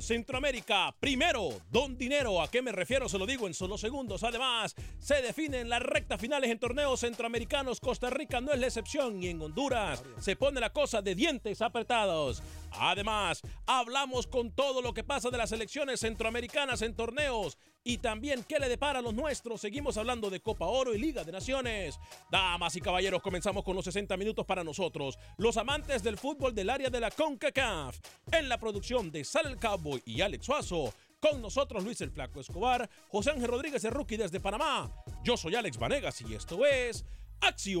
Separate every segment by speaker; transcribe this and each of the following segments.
Speaker 1: Centroamérica, primero, Don Dinero, ¿a qué me refiero? Se lo digo en solo segundos. Además, se definen las rectas finales en torneos centroamericanos. Costa Rica no es la excepción y en Honduras se pone la cosa de dientes apretados. Además, hablamos con todo lo que pasa de las elecciones centroamericanas en torneos y también qué le depara a los nuestros. Seguimos hablando de Copa Oro y Liga de Naciones. Damas y caballeros, comenzamos con los 60 minutos para nosotros, los amantes del fútbol del área de la CONCACAF. En la producción de Sal el Cowboy y Alex Suazo. Con nosotros Luis el Flaco Escobar, José Ángel Rodríguez de Rookie desde Panamá. Yo soy Alex Vanegas y esto es Acción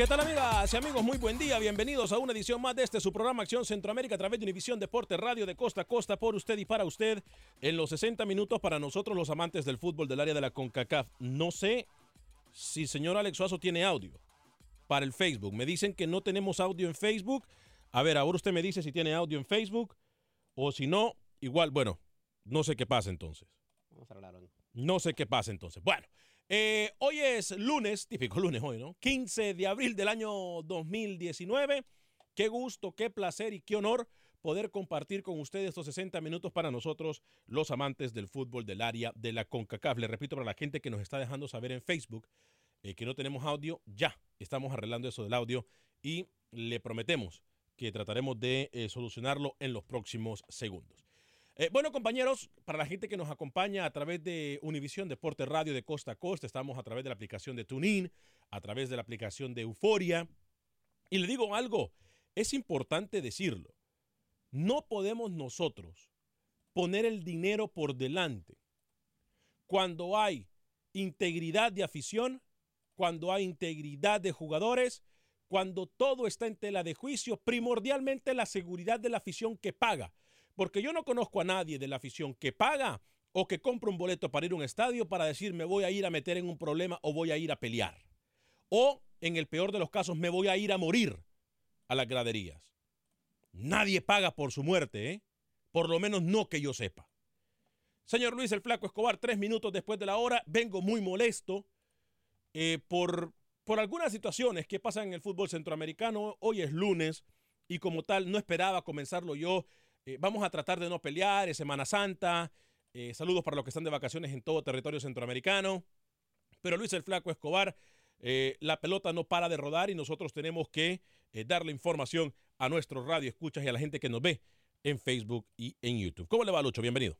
Speaker 1: ¿Qué tal amigas y amigos? Muy buen día, bienvenidos a una edición más de este su programa Acción Centroamérica a través de Univisión Deporte Radio de costa a costa por usted y para usted en los 60 minutos para nosotros los amantes del fútbol del área de la CONCACAF. No sé si señor Alex Suazo tiene audio para el Facebook. Me dicen que no tenemos audio en Facebook. A ver, ahora usted me dice si tiene audio en Facebook o si no, igual, bueno, no sé qué pasa entonces. No sé qué pasa entonces. Bueno, eh, hoy es lunes, típico lunes hoy, ¿no? 15 de abril del año 2019. Qué gusto, qué placer y qué honor poder compartir con ustedes estos 60 minutos para nosotros, los amantes del fútbol del área de la CONCACAF. Le repito para la gente que nos está dejando saber en Facebook eh, que no tenemos audio, ya estamos arreglando eso del audio y le prometemos que trataremos de eh, solucionarlo en los próximos segundos. Eh, bueno, compañeros, para la gente que nos acompaña a través de Univisión Deporte Radio de Costa a Costa, estamos a través de la aplicación de TuneIn, a través de la aplicación de Euforia. Y le digo algo, es importante decirlo. No podemos nosotros poner el dinero por delante cuando hay integridad de afición, cuando hay integridad de jugadores, cuando todo está en tela de juicio, primordialmente la seguridad de la afición que paga. Porque yo no conozco a nadie de la afición que paga o que compra un boleto para ir a un estadio para decir me voy a ir a meter en un problema o voy a ir a pelear. O en el peor de los casos, me voy a ir a morir a las graderías. Nadie paga por su muerte, ¿eh? Por lo menos no que yo sepa. Señor Luis el Flaco Escobar, tres minutos después de la hora, vengo muy molesto eh, por, por algunas situaciones que pasan en el fútbol centroamericano. Hoy es lunes y como tal no esperaba comenzarlo yo. Eh, vamos a tratar de no pelear, es Semana Santa. Eh, saludos para los que están de vacaciones en todo territorio centroamericano. Pero Luis el Flaco Escobar, la pelota no para de rodar y nosotros tenemos que darle información a nuestros radio escuchas y a la gente que nos ve en Facebook y en YouTube. ¿Cómo le va, Lucho? Bienvenido.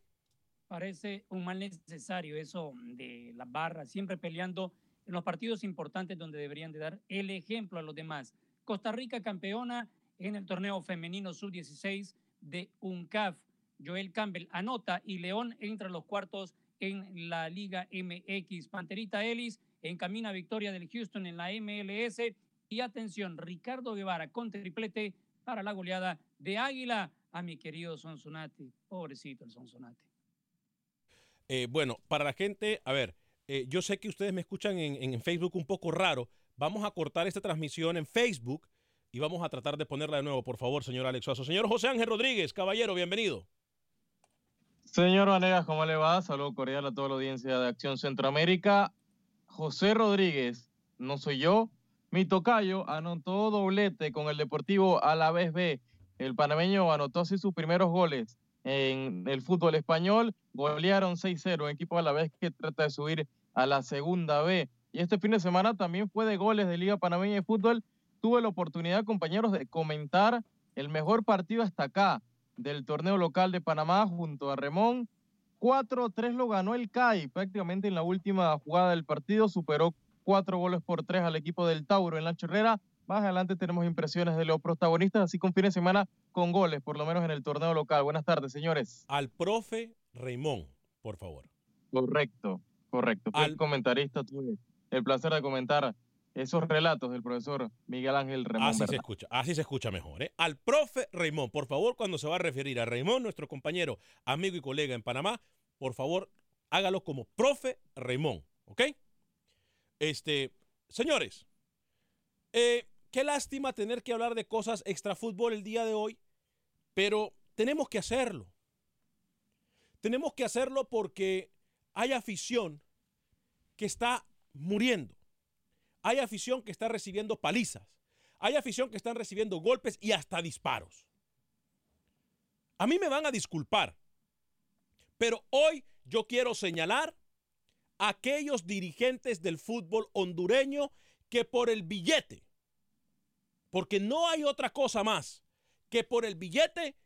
Speaker 2: Parece un mal necesario eso de las barras, siempre peleando en los partidos importantes donde deberían de dar el ejemplo a los demás. Costa Rica campeona en el torneo femenino sub-16 de UNCAF. Joel Campbell anota y León entra a los cuartos en la Liga MX. Panterita Ellis encamina victoria del Houston en la MLS. Y atención, Ricardo Guevara con triplete para la goleada de Águila a mi querido Sonsonate. Pobrecito el Sonsonate.
Speaker 1: Eh, bueno, para la gente, a ver, eh, yo sé que ustedes me escuchan en, Facebook un poco raro. Vamos a cortar esta transmisión en Facebook y vamos a tratar de ponerla de nuevo, por favor, señor Alex Suazo. Señor José Ángel Rodríguez, caballero, bienvenido.
Speaker 3: Señor Vanegas, ¿cómo le va? Saludo cordial a toda la audiencia de Acción Centroamérica. José Rodríguez, no soy yo, mi tocayo anotó doblete con el Deportivo a la vez B. El panameño anotó así sus primeros goles en el fútbol español. Golearon 6-0, un equipo a la vez que trata de subir a la segunda B. Y este fin de semana también fue de goles de Liga Panameña de Fútbol. Tuve la oportunidad, compañeros, de comentar el mejor partido hasta acá del torneo local de Panamá junto a Remón. 4-3 lo ganó el CAI prácticamente en la última jugada del partido. Superó cuatro goles por tres al equipo del Tauro en la Herrera. Más adelante tenemos impresiones de los protagonistas, así con fin de semana con goles, por lo menos en el torneo local. Buenas tardes, señores.
Speaker 1: Al profe Raymond, por favor.
Speaker 3: Correcto, correcto. Al comentarista, tuve el placer de comentar esos relatos del profesor Miguel Ángel Raymond.
Speaker 1: Así se escucha, así se escucha mejor. ¿eh? Al profe Raymond, por favor, cuando se va a referir a Raymond, nuestro compañero, amigo y colega en Panamá, por favor, hágalo como profe Raymond, ¿ok? Este, señores, eh, qué lástima tener que hablar de cosas extra fútbol el día de hoy, pero tenemos que hacerlo. Tenemos que hacerlo porque hay afición que está muriendo. Hay afición que está recibiendo palizas. Hay afición que están recibiendo golpes y hasta disparos. A mí me van a disculpar, pero hoy yo quiero señalar aquellos dirigentes del fútbol hondureño que por el billete, porque no hay otra cosa más que por el billete,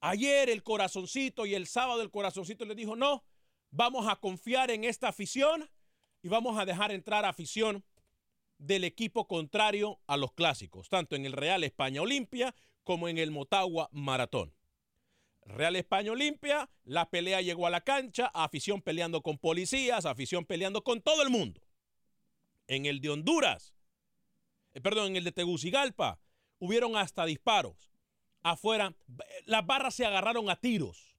Speaker 1: ayer el corazoncito y el sábado el corazoncito le dijo, no, vamos a confiar en esta afición y vamos a dejar entrar afición del equipo contrario a los clásicos, tanto en el Real España Olimpia como en el Motagua Maratón. Real España Olimpia, la pelea llegó a la cancha, afición peleando con policías, afición peleando con todo el mundo. En el de Honduras, eh, perdón, en el de Tegucigalpa, hubieron hasta disparos. Afuera, las barras se agarraron a tiros.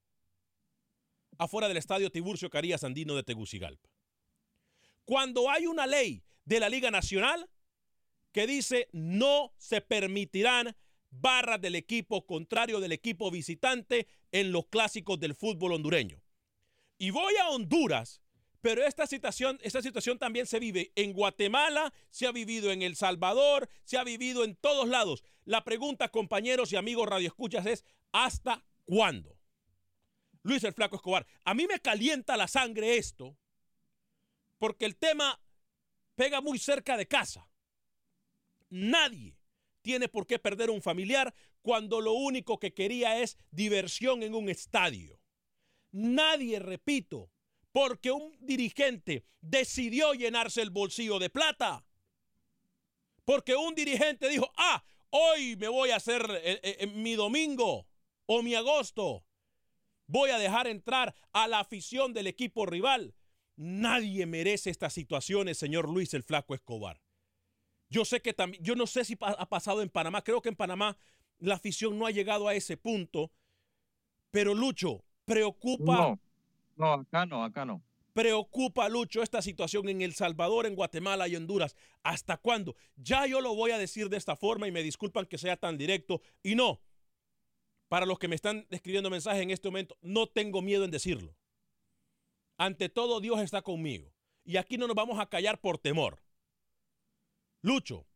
Speaker 1: Afuera del estadio Tiburcio Carías Andino de Tegucigalpa. Cuando hay una ley de la Liga Nacional que dice no se permitirán barras del equipo contrario del equipo visitante en los clásicos del fútbol hondureño. Y voy a Honduras, pero esta situación, esta situación también se vive en Guatemala, se ha vivido en El Salvador, se ha vivido en todos lados. La pregunta, compañeros y amigos radioescuchas, es ¿hasta cuándo? Luis el Flaco Escobar, a mí me calienta la sangre esto, porque el tema pega muy cerca de casa. Nadie tiene por qué perder un familiar cuando lo único que quería es diversión en un estadio. Nadie, repito, porque un dirigente decidió llenarse el bolsillo de plata. Porque un dirigente dijo, ah, hoy me voy a hacer eh, eh, eh, mi domingo o mi agosto. Voy a dejar entrar a la afición del equipo rival. Nadie merece estas situaciones, señor Luis el Flaco Escobar. Yo sé que también, yo no sé si ha pasado en Panamá, creo que en Panamá la afición no ha llegado a ese punto, pero Lucho, preocupa.
Speaker 3: No, no, acá no, acá no.
Speaker 1: preocupa, Lucho, esta situación en El Salvador, en Guatemala y Honduras. ¿Hasta cuándo? Ya yo lo voy a decir de esta forma y me disculpan que sea tan directo. Y no, para los que me están escribiendo mensajes en este momento, no tengo miedo en decirlo. Ante todo, Dios está conmigo. Y aquí no nos vamos a callar por temor. Lucho,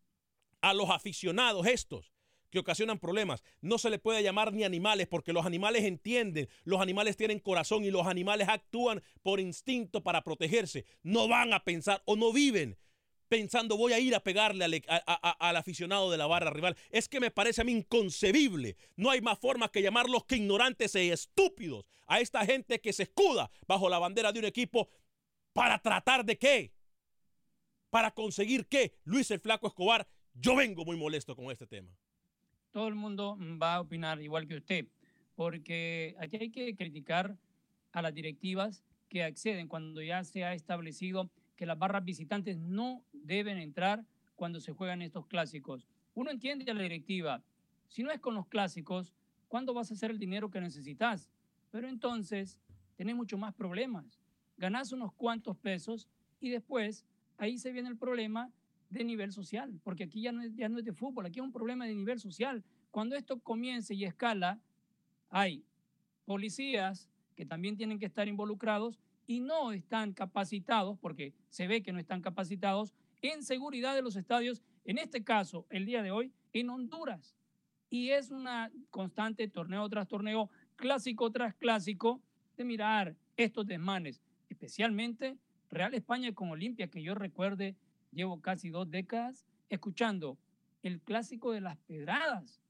Speaker 1: a los aficionados estos que ocasionan problemas, no se le puede llamar ni animales porque los animales entienden, los animales tienen corazón y los animales actúan por instinto para protegerse. No van a pensar o no viven pensando voy a ir a pegarle al, al, aficionado de la barra rival. Es que me parece a mí inconcebible. No hay más forma que llamarlos que ignorantes e estúpidos a esta gente que se escuda bajo la bandera de un equipo para tratar de qué. Para conseguir qué. Luis el Flaco Escobar, yo vengo muy molesto con este tema
Speaker 2: todo el mundo va a opinar igual que usted, porque aquí hay que criticar a las directivas que acceden cuando ya se ha establecido que las barras visitantes no deben entrar cuando se juegan estos clásicos. Uno entiende a la directiva, si no es con los clásicos, ¿cuándo vas a hacer el dinero que necesitas? Pero entonces tenés mucho más problemas. Ganás unos cuantos pesos y después ahí se viene el problema de nivel social, porque aquí ya no, es, ya no es de fútbol, aquí es un problema de nivel social. Cuando esto comience y escala, hay policías que también tienen que estar involucrados y no están capacitados, porque se ve que no están capacitados, en seguridad de los estadios, en este caso, el día de hoy, en Honduras. Y es una constante torneo tras torneo, clásico tras clásico, de mirar estos desmanes, especialmente Real España con Olimpia, que yo recuerde llevo casi dos décadas escuchando el clásico de las pedradas,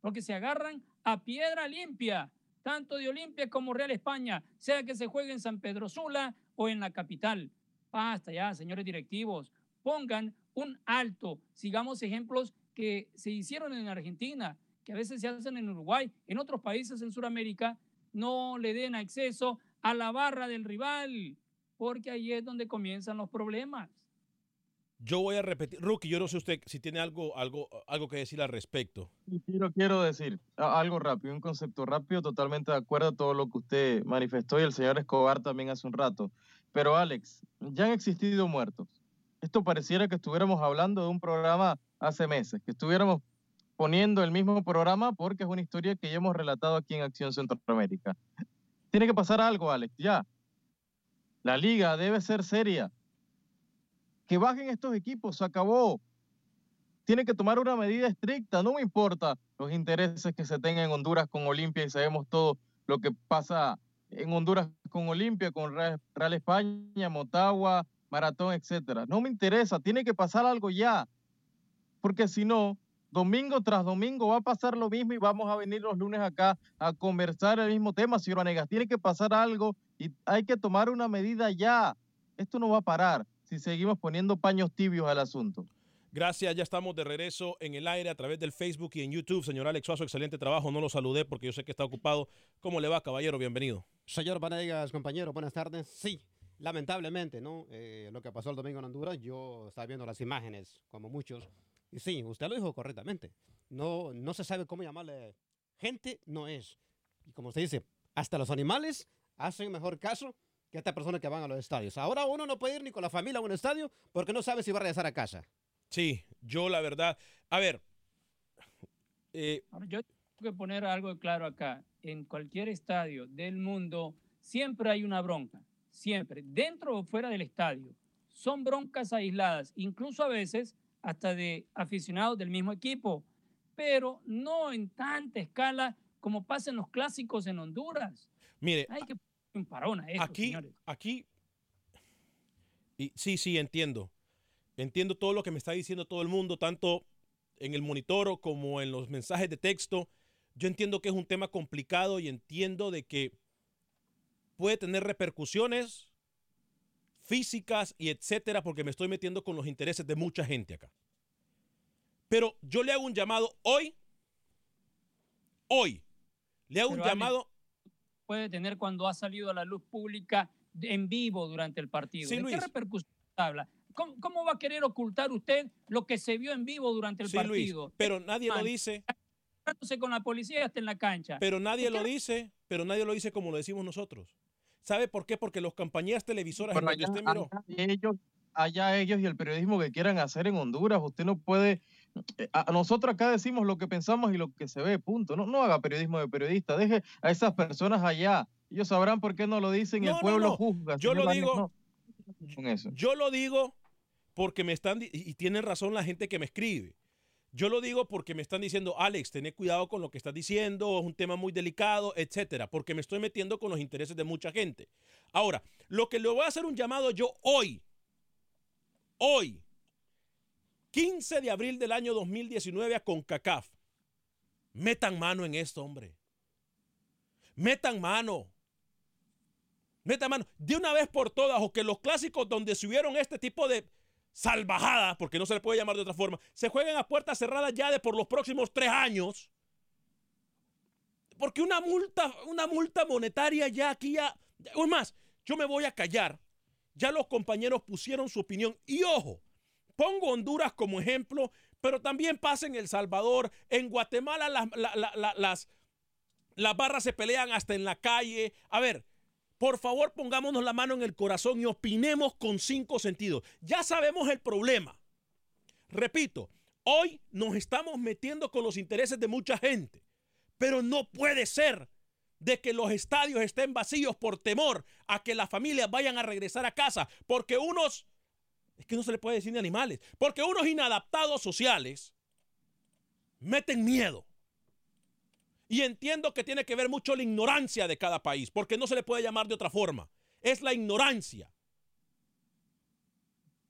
Speaker 2: porque se agarran a piedra limpia, tanto de Olimpia como Real España, sea que se juegue en San Pedro Sula o en la capital. Basta ya, señores directivos, pongan un alto, sigamos ejemplos que se hicieron en Argentina, que a veces se hacen en Uruguay, en otros países en Sudamérica, no le den acceso a la barra del rival, porque ahí es donde comienzan los problemas.
Speaker 1: Yo voy a repetir, Rookie, yo no sé usted si tiene algo, algo, algo que decir al respecto.
Speaker 3: Quiero, quiero decir algo rápido, un concepto rápido, totalmente de acuerdo a todo lo que usted manifestó y el señor Escobar también hace un rato. Pero Alex, ya han existido muertos. Esto pareciera que estuviéramos hablando de un programa hace meses, que estuviéramos poniendo el mismo programa porque es una historia que ya hemos relatado aquí en Acción Centroamérica. Tiene que pasar algo, Alex, ya. La liga debe ser seria que bajen estos equipos, se acabó. Tiene que tomar una medida estricta, no me importa los intereses que se tengan en Honduras con Olimpia y sabemos todo lo que pasa en Honduras con Olimpia, con Real España, Motagua, Maratón, etcétera. No me interesa, tiene que pasar algo ya, porque si no, domingo tras domingo va a pasar lo mismo y vamos a venir los lunes acá a conversar el mismo tema, señor Vanegas. Tiene que pasar algo y hay que tomar una medida ya. Esto no va a parar si seguimos poniendo paños tibios al asunto.
Speaker 1: Gracias, ya estamos de regreso en el aire a través del Facebook y en YouTube. Señor Alex Suazo, excelente trabajo. No lo saludé porque yo sé que está ocupado. ¿Cómo le va, caballero? Bienvenido.
Speaker 4: Señor Vanegas, compañero, buenas tardes. Sí, lamentablemente, ¿no? Eh, lo que pasó el domingo en Honduras, yo estaba viendo las imágenes, como muchos. Y sí, usted lo dijo correctamente. No, no se sabe cómo llamarle. Gente no es. Y como usted dice, hasta los animales hacen mejor caso que esta persona que van a los estadios. Ahora uno no puede ir ni con la familia a un estadio porque no sabe si va a regresar a casa.
Speaker 1: Sí, yo la verdad. A ver.
Speaker 2: Eh, yo tengo que poner algo claro acá. En cualquier estadio del mundo siempre hay una bronca. Siempre. Dentro o fuera del estadio. Son broncas aisladas. Incluso a veces hasta de aficionados del mismo equipo. Pero no en tanta escala como pasa en los clásicos en Honduras.
Speaker 1: Mire,
Speaker 2: hay que un parón a
Speaker 1: aquí, Aquí, y sí, sí, entiendo. Entiendo todo lo que me está diciendo todo el mundo, tanto en el monitor como en los mensajes de texto. Yo entiendo que es un tema complicado y entiendo de que puede tener repercusiones físicas y etcétera, porque me estoy metiendo con los intereses de mucha gente acá. Pero yo le hago un llamado hoy, hoy, le hago un llamado
Speaker 2: puede tener cuando ha salido a la luz pública en vivo durante el partido.
Speaker 1: Sí,
Speaker 2: qué repercusión habla? ¿Cómo, va a querer ocultar usted lo que se vio en vivo durante el partido?
Speaker 1: pero nadie lo dice.
Speaker 2: con la policía hasta en la cancha.
Speaker 1: Pero nadie lo dice, pero nadie lo dice como lo decimos nosotros. ¿Sabe por qué? Porque las compañías televisoras
Speaker 3: Pero
Speaker 1: en donde usted miró.
Speaker 3: allá ellos, allá ellos y el periodismo que quieran hacer en Honduras, usted no puede. Eh, a- Nosotros acá decimos lo que pensamos y lo que se ve, punto. No, no haga periodismo de periodista, deje a esas personas allá. Ellos sabrán por qué no lo dicen y
Speaker 1: No,
Speaker 3: el pueblo
Speaker 1: no.
Speaker 3: juzga.
Speaker 1: Yo lo digo-
Speaker 3: no. Con eso.
Speaker 1: Yo lo digo porque me están, y tienen razón la gente que me escribe. Yo lo digo porque me están diciendo, Alex, ten cuidado con lo que estás diciendo, es un tema muy delicado, etcétera, porque me estoy metiendo con los intereses de mucha gente. Ahora, lo que le voy a hacer un llamado yo hoy, hoy, 15 de abril del año 2019 a CONCACAF. Metan mano en esto, hombre. Metan mano. Metan mano. De una vez por todas, o que los clásicos donde se hubieron este tipo de salvajadas, porque no se le puede llamar de otra forma, se jueguen a puertas cerradas ya de por los próximos tres años. Porque una multa, una multa monetaria ya aquí ya. Es más, yo me voy a callar. Ya los compañeros pusieron su opinión. Y ojo, pongo Honduras como ejemplo, pero también pasa en El Salvador. En Guatemala las, la- la- la- las, las barras se pelean hasta en la calle. A ver, por favor pongámonos la mano en el corazón y opinemos con cinco sentidos. Ya sabemos el problema. Repito, hoy nos estamos metiendo con los intereses de mucha gente, pero no puede ser de que los estadios estén vacíos por temor a que las familias vayan a regresar a casa, porque unos, es que no se le puede decir ni animales, porque unos inadaptados sociales meten miedo. Y entiendo que tiene que ver mucho la ignorancia de cada país, porque no se le puede llamar de otra forma. Es la ignorancia.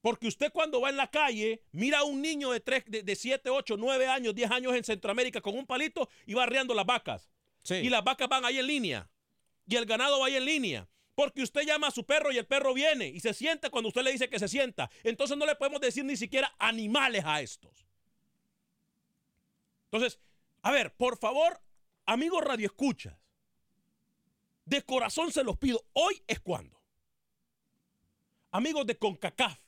Speaker 1: Porque usted cuando va en la calle, mira a un niño de, 3, de, de 7, 8, 9 años, 10 años en Centroamérica con un palito y va arreando las vacas. Y las vacas van ahí en línea. Y el ganado va ahí en línea. Porque usted llama a su perro y el perro viene y se sienta cuando usted le dice que se sienta. Entonces no le podemos decir ni siquiera animales a estos. Entonces, a ver, por favor, amigos radioescuchas, de corazón se los pido, hoy es cuando. Amigos de CONCACAF,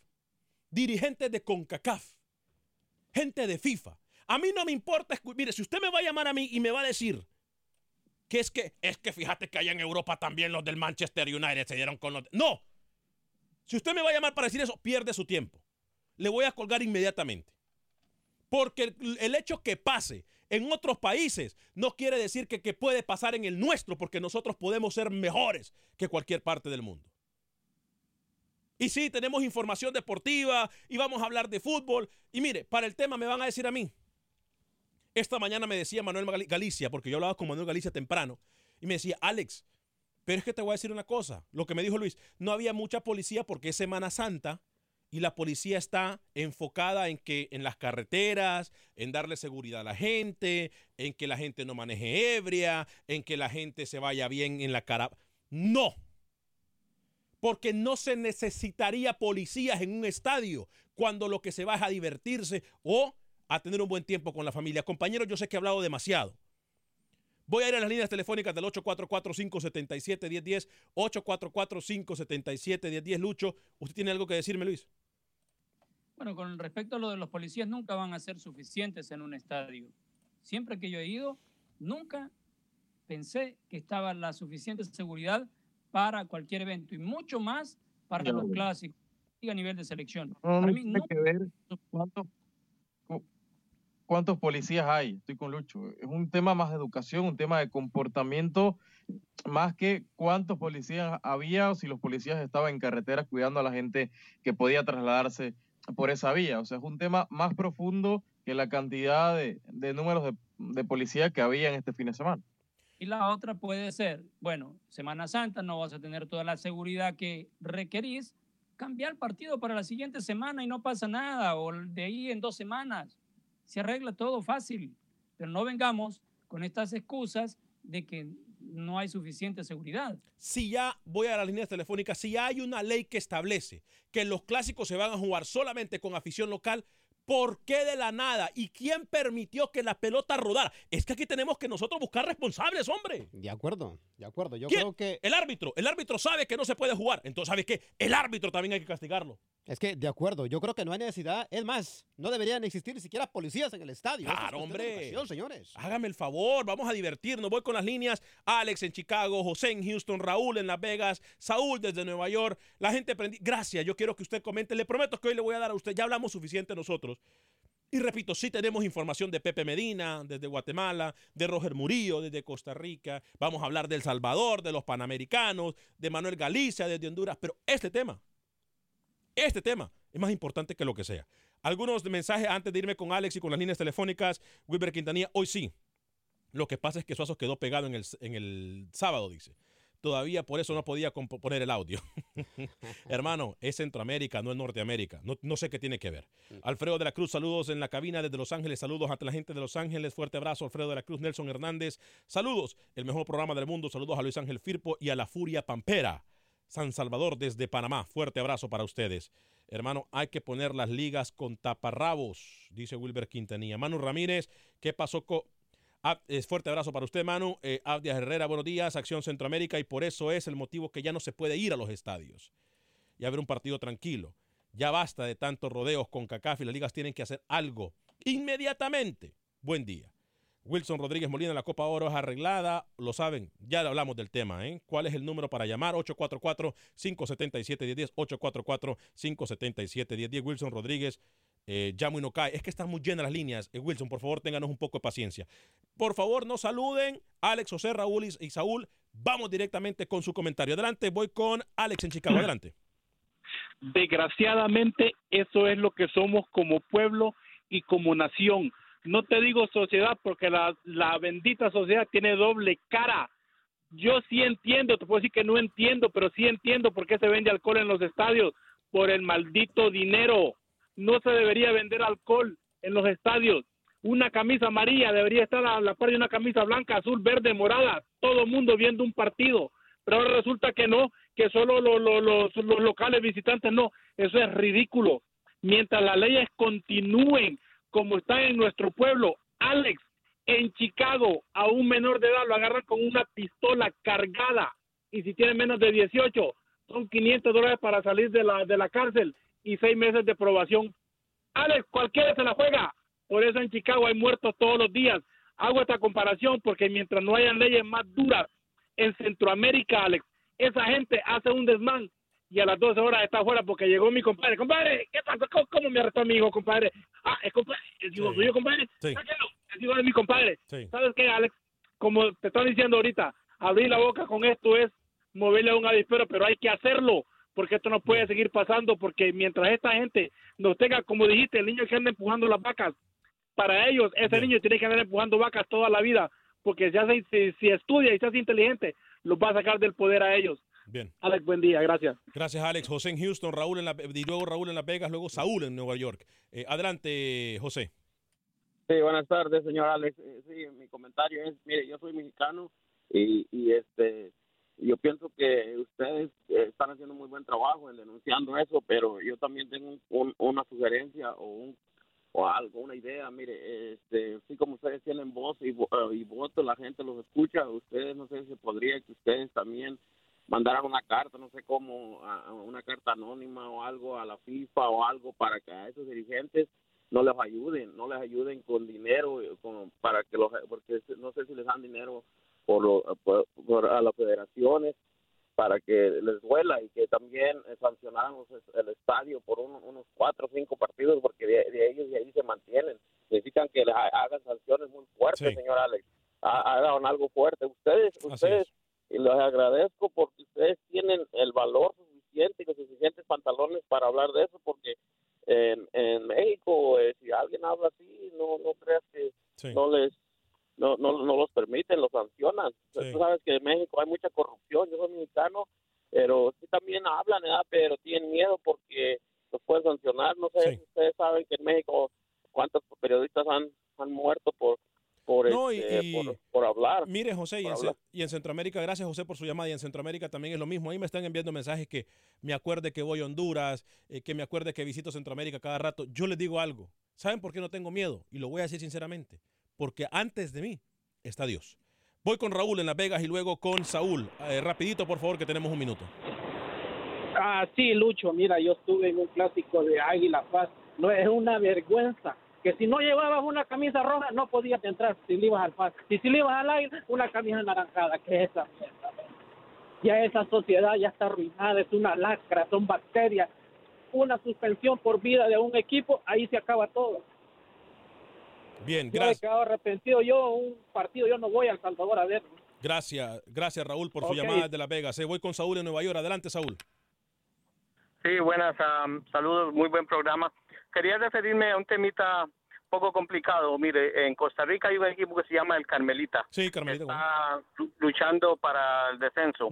Speaker 1: dirigentes de CONCACAF, gente de FIFA, a mí no me importa, mire, si usted me va a llamar a mí y me va a decir que es que, es que fíjate que allá en Europa también los del Manchester United se dieron con los... No, si usted me va a llamar para decir eso, pierde su tiempo. Le voy a colgar inmediatamente. Porque el, hecho que pase en otros países no quiere decir que, que puede pasar en el nuestro, porque nosotros podemos ser mejores que cualquier parte del mundo. Y sí, tenemos información deportiva y vamos a hablar de fútbol. Y mire, para el tema me van a decir a mí. Esta mañana me decía Manuel Gal- Galicia, porque yo hablaba con Manuel Galicia temprano, y me decía, Alex, pero es que te voy a decir una cosa, lo que me dijo Luis, no había mucha policía porque es Semana Santa y la policía está enfocada en que en las carreteras, en darle seguridad a la gente, en que la gente no maneje ebria, en que la gente se vaya bien en la cara. No. Porque no se necesitaría policías en un estadio cuando lo que se va es a divertirse o a tener un buen tiempo con la familia. Compañeros, yo sé que he hablado demasiado. Voy a ir a las líneas telefónicas del 844-577-1010, 844-577-1010. Lucho, ¿usted tiene algo que decirme, Luis?
Speaker 2: Bueno, con respecto a lo de los policías, nunca van a ser suficientes en un estadio. Siempre que yo he ido, nunca pensé que estaba la suficiente seguridad para cualquier evento y mucho más para los clásicos y a nivel de selección.
Speaker 3: No,
Speaker 2: para mí
Speaker 3: tiene
Speaker 2: no
Speaker 3: que ver cuántos, cu- cuántos policías hay. Estoy con Lucho. Es un tema más de educación, un tema de comportamiento, más que cuántos policías había o si los policías estaban en carretera cuidando a la gente que podía trasladarse por esa vía. O sea, es un tema más profundo que la cantidad de, de números de, de policía que había en este fin de semana.
Speaker 2: Y la otra puede ser, bueno, Semana Santa no vas a tener toda la seguridad que requerís, cambiar partido para la siguiente semana y no pasa nada, o de ahí en dos semanas. Se arregla todo fácil, pero no vengamos con estas excusas de que no hay suficiente seguridad.
Speaker 1: si ya voy a las líneas telefónicas, si ya hay una ley que establece que los clásicos se van a jugar solamente con afición local, ¿por qué de la nada? ¿Y quién permitió que la pelota rodara? Es que aquí tenemos que nosotros buscar responsables, hombre.
Speaker 4: De acuerdo, de acuerdo. Yo
Speaker 1: ¿Quién?
Speaker 4: creo que
Speaker 1: El árbitro, el árbitro sabe que no se puede jugar. Entonces, ¿sabe qué? El árbitro también hay que castigarlo.
Speaker 4: Es que, de acuerdo, yo creo que no hay necesidad. Es más, no deberían existir ni siquiera policías en el estadio. Es
Speaker 1: Claro, hombre.
Speaker 4: señores.
Speaker 1: Hágame el favor, vamos a divertirnos. Voy con las líneas. Alex en Chicago, José en Houston, Raúl en Las Vegas, Saúl desde Nueva York. La gente prendi- Gracias, yo quiero que usted comente. Le prometo que hoy le voy a dar a usted. Ya hablamos suficiente nosotros. Y repito, sí tenemos información de Pepe Medina desde Guatemala, de Roger Murillo desde Costa Rica. Vamos a hablar de El Salvador, de los Panamericanos, de Manuel Galicia desde Honduras. Pero este tema, este tema es más importante que lo que sea. Algunos mensajes antes de irme con Alex y con las líneas telefónicas. Wilber Quintanilla, hoy sí. Lo que pasa es que Suazo quedó pegado en el, en el sábado, dice. Todavía por eso no podía poner el audio. Hermano, es Centroamérica, no es Norteamérica. No, no sé qué tiene que ver. Alfredo de la Cruz, saludos en la cabina desde Los Ángeles. Saludos a la gente de Los Ángeles. Fuerte abrazo, Alfredo de la Cruz, Nelson Hernández. Saludos, el mejor programa del mundo. Saludos a Luis Ángel Firpo y a la Furia Pampera. San Salvador desde Panamá. Fuerte abrazo para ustedes. Hermano, hay que poner las ligas con taparrabos, dice Wilber Quintanilla. Manu Ramírez, ¿qué pasó. Ah, es fuerte abrazo para usted, Manu. Eh, Abdias Herrera, buenos días. Acción Centroamérica y por eso es el motivo que ya no se puede ir a los estadios y a ver un partido tranquilo. Ya basta de tantos rodeos con CACAF y las ligas tienen que hacer algo inmediatamente. Buen día. Wilson Rodríguez Molina, la Copa Oro es arreglada, lo saben, ya le hablamos del tema. ¿eh? ¿Cuál es el número para llamar? 844-577-1010, 844-577-1010. Wilson Rodríguez, eh, llamo y no cae. Es que están muy llenas las líneas. Eh, Wilson, por favor, ténganos un poco de paciencia. Por favor, no saluden. Alex, José, Raúl y y Saúl, vamos directamente con su comentario. Adelante, voy con Alex en Chicago. Adelante.
Speaker 5: Desgraciadamente, eso es lo que somos como pueblo y como nación. No te digo sociedad porque la, bendita sociedad tiene doble cara. Yo sí entiendo, te puedo decir que no entiendo, pero sí entiendo por qué se vende alcohol en los estadios, por el maldito dinero. No se debería vender alcohol en los estadios. Una camisa amarilla debería estar a la par de una camisa blanca, azul, verde, morada, todo el mundo viendo un partido. Pero ahora resulta que no, que solo lo- lo- los, los locales visitantes no. Eso es ridículo. Mientras las leyes continúen como están en nuestro pueblo, Alex, en Chicago, a un menor de edad lo agarran con una pistola cargada y si tiene menos de 18, son 500 dólares para salir de la, de la cárcel y seis meses de probación. Alex, cualquiera se la juega. Por eso en Chicago hay muertos todos los días. Hago esta comparación porque mientras no hayan leyes más duras en Centroamérica, Alex, esa gente hace un desmán y a las 12 horas está afuera porque llegó mi compadre. Compadre, ¿qué pasa? ¿Cómo, cómo me arrestó mi hijo, compadre? Ah, es compadre, es hijo
Speaker 1: Sí.
Speaker 5: suyo, compadre.
Speaker 1: Sí.
Speaker 5: Sáquenlo, es hijo de mi compadre.
Speaker 1: Sí.
Speaker 5: ¿Sabes qué, Alex? Como te están diciendo ahorita, abrir la boca con esto es moverle a un avispero, pero hay que hacerlo porque esto no puede seguir pasando porque mientras esta gente nos tenga, como dijiste, el niño que anda empujando las vacas, para ellos ese niño tiene que andar empujando vacas toda la vida porque si, hace, si, si estudia y se hace inteligente, los va a sacar del poder a ellos.
Speaker 1: Bien.
Speaker 5: Alex, buen día, gracias.
Speaker 1: Gracias, Alex. José en Houston, Raúl en la, y luego Raúl en Las Vegas, luego Saúl en Nueva York. Eh, adelante, José.
Speaker 6: Sí, buenas tardes, señor Alex. Eh, Sí, mi comentario es, mire, yo soy mexicano y, y este, yo pienso que ustedes eh, están haciendo muy buen trabajo en denunciando eso, pero yo también tengo un- un- una sugerencia o un o algo, una idea. Mire, este, así como ustedes tienen voz y, y voto, la gente los escucha. Ustedes, no sé si podría que ustedes también mandaran una carta, no sé cómo, a- una carta anónima o algo a la FIFA o algo para que a esos dirigentes no les ayuden, no les ayuden con dinero, eh, con, para que los, porque no sé si les dan dinero por, lo- por, por a las federaciones para que les duela y que también eh, sancionaran el estadio por un- unos cuatro o cinco partidos porque de, de ellos de ahí se mantienen. Necesitan que les ha- hagan sanciones muy fuertes,
Speaker 7: Sí.
Speaker 6: señor Alex. Ha- Hagan algo fuerte. Ustedes, ustedes, y les agradezco porque ustedes tienen el valor suficiente y los suficientes pantalones para hablar de eso porque en, en México eh, si alguien habla así no no creas que no les no, no no los permiten los sancionan
Speaker 7: Sí.
Speaker 6: tú sabes que en México hay mucha corrupción yo soy mexicano pero sí también hablan ¿verdad? pero tienen miedo porque los pueden sancionar no sé si ustedes saben que en México cuántos periodistas han han muerto por por,
Speaker 1: No, y-
Speaker 6: este,
Speaker 1: y-
Speaker 6: por, por hablar
Speaker 1: Mire, José, y
Speaker 6: por
Speaker 1: en,
Speaker 6: hablar.
Speaker 1: Ce- y en Centroamérica, gracias José por su llamada, y en Centroamérica también es lo mismo. Ahí me están enviando mensajes que me acuerde que voy a Honduras, eh, que me acuerde que visito Centroamérica cada rato. Yo les digo algo, ¿saben por qué no tengo miedo? Y lo voy a decir sinceramente, porque antes de mí está Dios. Voy con Raúl en Las Vegas y luego con Saúl. Eh, rapidito, por favor, que tenemos un minuto.
Speaker 7: Ah, sí, Lucho, mira, yo estuve en un clásico de Águila Paz. No es una vergüenza que si no llevabas una camisa roja no podías entrar si le ibas al Paz. Y si le ibas al Águila, una camisa anaranjada, que es esa mierda. Ya esa sociedad ya está arruinada, es una lacra, son bacterias. Una suspensión por vida de un equipo, ahí se acaba todo.
Speaker 1: Bien,
Speaker 7: Yo he
Speaker 1: gracias.
Speaker 7: quedado arrepentido. Yo, un partido, yo no voy a El Salvador a ver.
Speaker 1: Gracias, gracias Raúl por su llamada de Las Vegas. Eh, voy con Saúl en Nueva York. Adelante, Saúl.
Speaker 8: Sí, buenas, am, saludos, muy buen programa. Quería referirme a un temita poco complicado. Mire, en Costa Rica hay un equipo que se llama el Carmelita.
Speaker 1: Sí, Carmelita.
Speaker 8: Está lu- luchando para el descenso.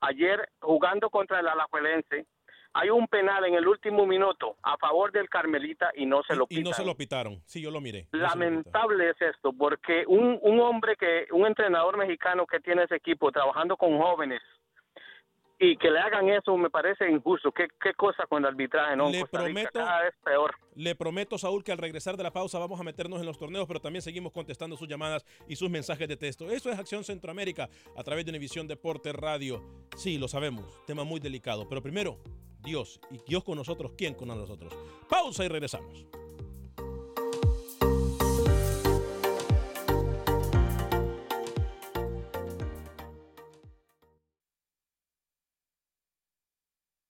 Speaker 8: Ayer, jugando contra el Alajuelense, hay un penal en el último minuto a favor del Carmelita y no se lo
Speaker 1: Y no se lo pitaron. Sí, yo lo miré. No se lo
Speaker 8: Lamentable es esto, porque un, un hombre que, un entrenador mexicano que tiene ese equipo trabajando con jóvenes y que le hagan eso me parece injusto. ¿Qué, qué cosa con el arbitraje? No,
Speaker 1: Le
Speaker 8: Costa Rica
Speaker 1: prometo-
Speaker 8: cada vez peor.
Speaker 1: Le prometo, Saúl, que al regresar de la pausa vamos a meternos en los torneos, pero también seguimos contestando sus llamadas y sus mensajes de texto. Eso es Acción Centroamérica a través de Univisión Deporte Radio. Sí, lo sabemos, tema muy delicado. Pero primero, Dios. Y Dios con nosotros, ¿quién con nosotros? Pausa y regresamos.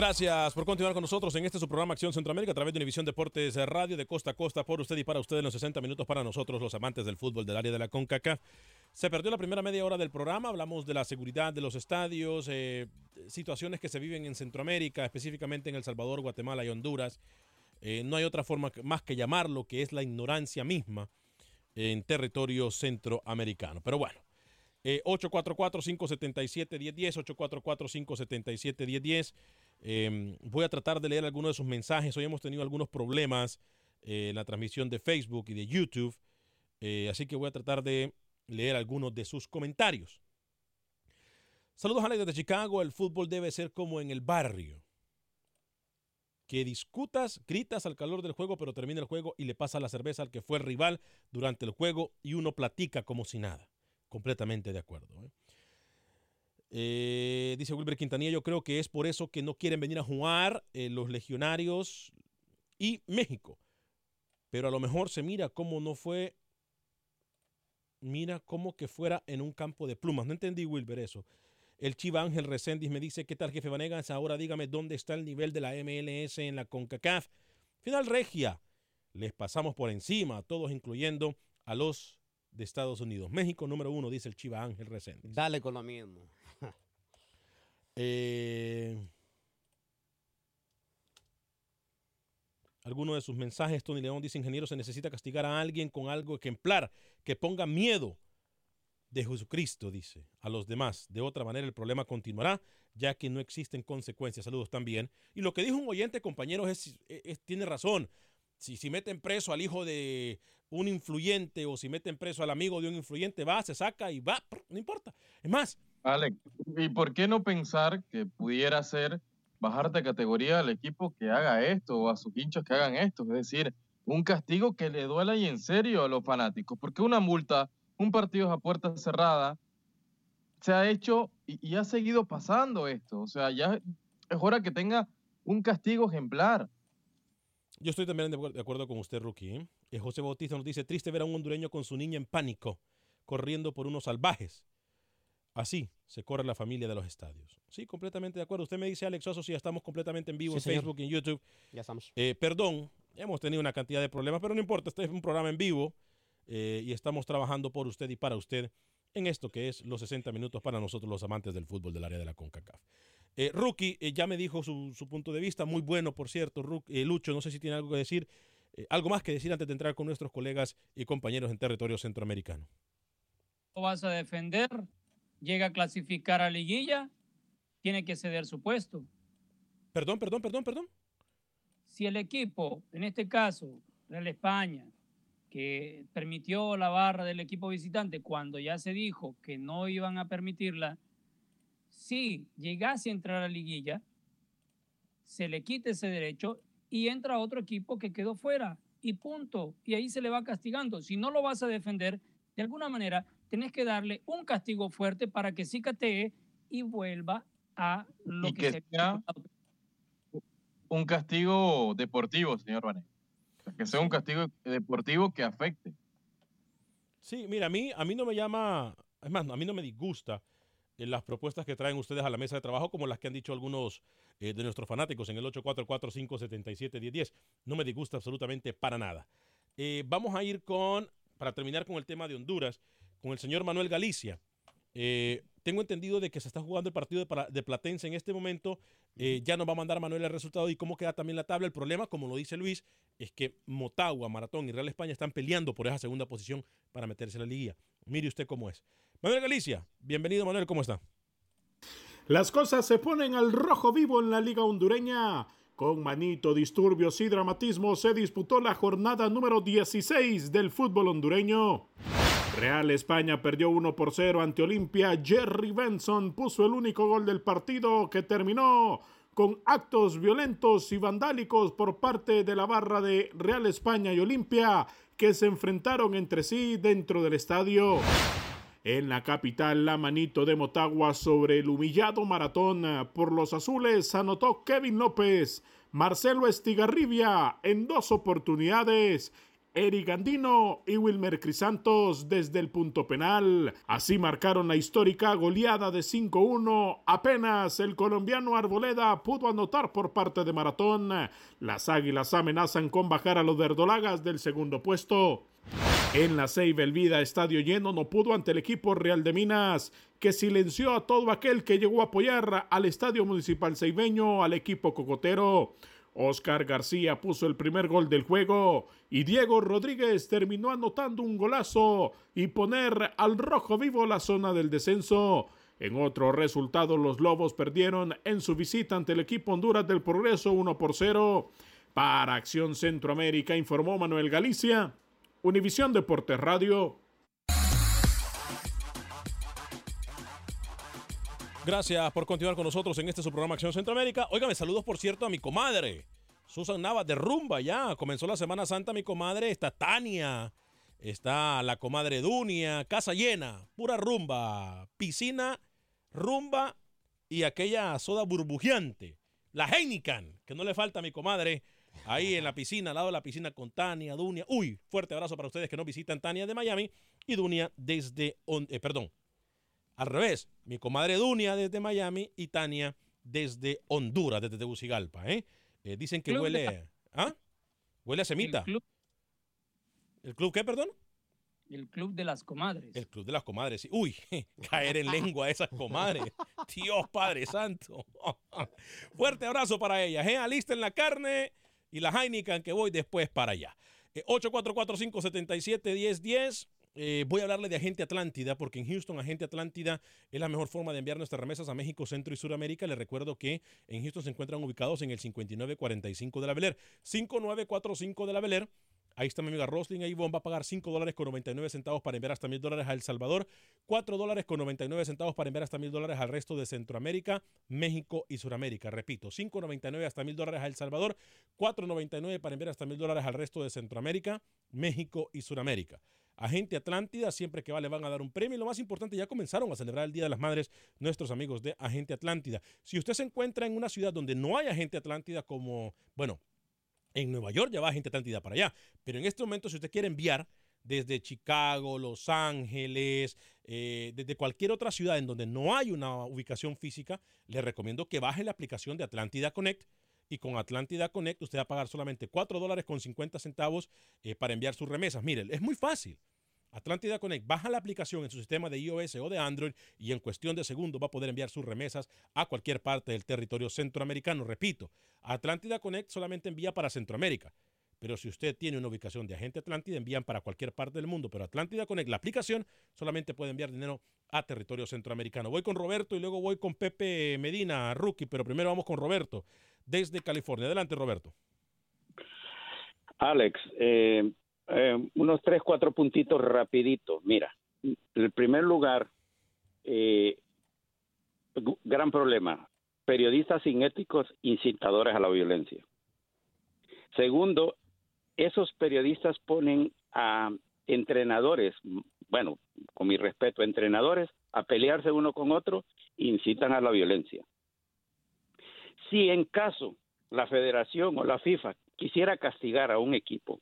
Speaker 1: Gracias por continuar con nosotros en este su programa Acción Centroamérica a través de Univisión Deportes Radio de costa a costa por usted y para usted en los 60 minutos para nosotros los amantes del fútbol del área de la CONCACAF. Se perdió la primera media hora del programa, hablamos de la seguridad de los estadios, eh, situaciones que se viven en Centroamérica, específicamente en El Salvador, Guatemala y Honduras. Eh, no hay otra forma más que llamarlo que es la ignorancia misma en territorio centroamericano. Pero bueno, eh, 844-577-1010, 844-577-1010. Eh, voy a tratar de leer algunos de sus mensajes. Hoy hemos tenido algunos problemas eh, en la transmisión de Facebook y de YouTube. Eh, así que voy a tratar de leer algunos de sus comentarios. Saludos Alex desde Chicago. El fútbol debe ser como en el barrio. Que discutas, gritas al calor del juego, pero termina el juego y le pasa la cerveza al que fue el rival durante el juego y uno platica como si nada. Completamente de acuerdo. ¿eh? Eh, dice Wilber Quintanilla, yo creo que es por eso que no quieren venir a jugar eh, los legionarios y México. Pero a lo mejor se mira cómo no fue, mira como que fuera en un campo de plumas. No entendí, Wilber, eso. El Chiva Ángel Reséndiz me dice, ¿qué tal, jefe Vanegas? Ahora dígame dónde está el nivel de la MLS en la CONCACAF. Final regia. Les pasamos por encima, todos incluyendo a los de Estados Unidos. México número uno, dice el Chiva Ángel Reséndiz.
Speaker 4: Dale con lo mismo.
Speaker 1: Eh, alguno de sus mensajes, Tony León dice, ingeniero, se necesita castigar a alguien con algo ejemplar, que ponga miedo de Jesucristo, dice, a los demás. De otra manera, el problema continuará, ya que no existen consecuencias. Saludos también. Y lo que dijo un oyente, compañeros, es, es- tiene razón. Si, si meten preso al hijo de un influyente o si meten preso al amigo de un influyente, va, se saca y va, no importa. Es más,
Speaker 3: Alex, ¿y por qué no pensar que pudiera ser bajar de categoría al equipo que haga esto o a sus hinchas que hagan esto? Es decir, un castigo que le duela y en serio a los fanáticos. Porque una multa, un partido a puerta cerrada, se ha hecho y, y ha seguido pasando esto. O sea, ya es hora que tenga un castigo ejemplar.
Speaker 1: Yo estoy también de acuerdo con usted, Rookie. ¿eh? Eh, José Bautista nos dice, triste ver a un hondureño con su niña en pánico, corriendo por unos salvajes. Así se corre la familia de los estadios. Sí, completamente de acuerdo. Usted me dice, Alex Oso, si ya estamos completamente en vivo
Speaker 4: Sí,
Speaker 1: en
Speaker 4: señor.
Speaker 1: Facebook y en YouTube.
Speaker 4: Ya estamos.
Speaker 1: Eh, perdón, hemos tenido una cantidad de problemas, pero no importa, este es un programa en vivo eh, y estamos trabajando por usted y para usted en esto que es los 60 minutos para nosotros los amantes del fútbol del área de la CONCACAF. Eh, Rookie eh, ya me dijo su, su punto de vista, muy bueno, por cierto. Eh, Lucho, no sé si tiene algo que decir, eh, algo más que decir antes de entrar con nuestros colegas y compañeros en territorio centroamericano.
Speaker 2: lo vas a defender, llega a clasificar a liguilla, tiene que ceder su puesto.
Speaker 1: Perdón, perdón, perdón, perdón.
Speaker 2: Si el equipo, en este caso, Real España, que permitió la barra del equipo visitante cuando ya se dijo que no iban a permitirla, si llegase a entrar a la liguilla, se le quite ese derecho y entra otro equipo que quedó fuera y punto. Y ahí se le va castigando. Si no lo vas a defender, de alguna manera tenés que darle un castigo fuerte para que cicatee y vuelva a lo
Speaker 3: Y
Speaker 2: que,
Speaker 3: que
Speaker 2: se
Speaker 3: sea un castigo deportivo, señor Vané. O sea, Que sea un castigo deportivo que afecte.
Speaker 1: Sí, mira, a mí, a mí no me llama, es más, a mí no me disgusta eh, las propuestas que traen ustedes a la mesa de trabajo, como las que han dicho algunos eh, de nuestros fanáticos en el 844-577-1010. No me disgusta absolutamente para nada. Eh, vamos a ir con, para terminar con el tema de Honduras, con el señor Manuel Galicia. Eh, tengo entendido de que se está jugando el partido de, Platense en este momento. Eh, ya nos va a mandar Manuel el resultado y cómo queda también la tabla. El problema, como lo dice Luis, es que Motagua, Maratón y Real España están peleando por esa segunda posición para meterse en la liguilla. Mire usted cómo es. Manuel Galicia, bienvenido Manuel, ¿cómo está?
Speaker 9: Las cosas se ponen al rojo vivo en la Liga Hondureña. Con manito, disturbios y dramatismo se disputó la jornada número 16 del fútbol hondureño. Real España perdió 1 por 0 ante Olimpia. Jerry Benson puso el único gol del partido que terminó con actos violentos y vandálicos por parte de la barra de Real España y Olimpia que se enfrentaron entre sí dentro del estadio. En la capital, la manito de Motagua sobre el humillado maratón por los azules anotó Kevin López, Marcelo Estigarribia en dos oportunidades, Eric Andino y Wilmer Crisantos desde el punto penal. Así marcaron la histórica goleada de 5-1. Apenas el colombiano Arboleda pudo anotar por parte de Maratón. Las águilas amenazan con bajar a los verdolagas del segundo puesto. En la Ceiba el Vida, estadio lleno, no pudo ante el equipo Real de Minas, que silenció a todo aquel que llegó a apoyar al estadio municipal ceibeño, al equipo cocotero. Oscar García puso el primer gol del juego y Diego Rodríguez terminó anotando un golazo y poner al rojo vivo la zona del descenso. En otro resultado, los Lobos perdieron en su visita ante el equipo Honduras del Progreso 1 por 0. Para Acción Centroamérica informó Manuel Galicia. Univisión Deportes Radio.
Speaker 1: Gracias por continuar con nosotros en este su programa Acción Centroamérica. Óigame, saludos por cierto a mi comadre, Susan Navas de Rumba ya. Comenzó la Semana Santa mi comadre, está Tania, está la comadre Dunia, casa llena, pura rumba, piscina, rumba y aquella soda burbujeante, la Heineken, que no le falta a mi comadre. Ahí en la piscina, al lado de la piscina con Tania, Dunia. Uy, fuerte abrazo para ustedes que no visitan Tania de Miami y Dunia desde, eh, perdón, al revés, mi comadre Dunia desde Miami y Tania desde Honduras, desde Tegucigalpa. ¿eh? Eh, dicen que
Speaker 2: Club de
Speaker 1: huele. ¿Ah? Huele a semita.
Speaker 2: El club,
Speaker 1: ¿El club qué, perdón?
Speaker 2: el club de las comadres.
Speaker 1: El club de las comadres. sí. Uy, caer en lengua a esas comadres. Dios Padre Santo. Fuerte abrazo para ellas. ¿eh? Alisten la carne y la Heineken que voy después para allá. Eh, 844-577-1010. Eh, voy a hablarle de Agente Atlántida, porque en Houston Agente Atlántida es la mejor forma de enviar nuestras remesas a México, Centro y Suramérica. Les recuerdo que en Houston se encuentran ubicados en el 5945 de la Beler. 5945 de la Beler. Ahí está mi amiga Roslyn Avon, va a pagar 5 dólares con 99 centavos para enviar hasta mil dólares a El Salvador, 4 dólares con 99 centavos para enviar hasta mil dólares al resto de Centroamérica, México y Suramérica. Repito, 5.99 hasta mil dólares a El Salvador, 4.99 para enviar hasta mil dólares al resto de Centroamérica, México y Suramérica. Agente Atlántida, siempre que va le van a dar un premio. Y lo más importante, ya comenzaron a celebrar el Día de las Madres nuestros amigos de Agente Atlántida. Si usted se encuentra en una ciudad donde no hay Agente Atlántida como, bueno, en Nueva York ya va Agente Atlántida para allá. Pero en este momento, si usted quiere enviar desde Chicago, Los Ángeles, eh, desde cualquier otra ciudad en donde no hay una ubicación física, le recomiendo que baje la aplicación de Atlántida Connect. Y con Atlántida Connect usted va a pagar solamente 4 dólares con 50 centavos eh, para enviar sus remesas. Mire, es muy fácil. Atlántida Connect baja la aplicación en su sistema de iOS o de Android y en cuestión de segundos va a poder enviar sus remesas a cualquier parte del territorio centroamericano. Repito, Atlántida Connect solamente envía para Centroamérica. Pero si usted tiene una ubicación de agente Atlántida, envían para cualquier parte del mundo. Pero Atlántida Connect, la aplicación, solamente puede enviar dinero a territorio centroamericano. Voy con Roberto y luego voy con Pepe Medina, rookie. Pero primero vamos con Roberto, desde California. Adelante, Roberto.
Speaker 10: Alex, eh, eh, unos tres, cuatro puntitos rapiditos. Mira, en primer lugar, eh, gran problema, periodistas sin éticos incitadores a la violencia. Segundo, esos periodistas ponen a entrenadores, bueno, con mi respeto, entrenadores, a pelearse uno con otro, incitan a la violencia. Si en caso la federación o la FIFA quisiera castigar a un equipo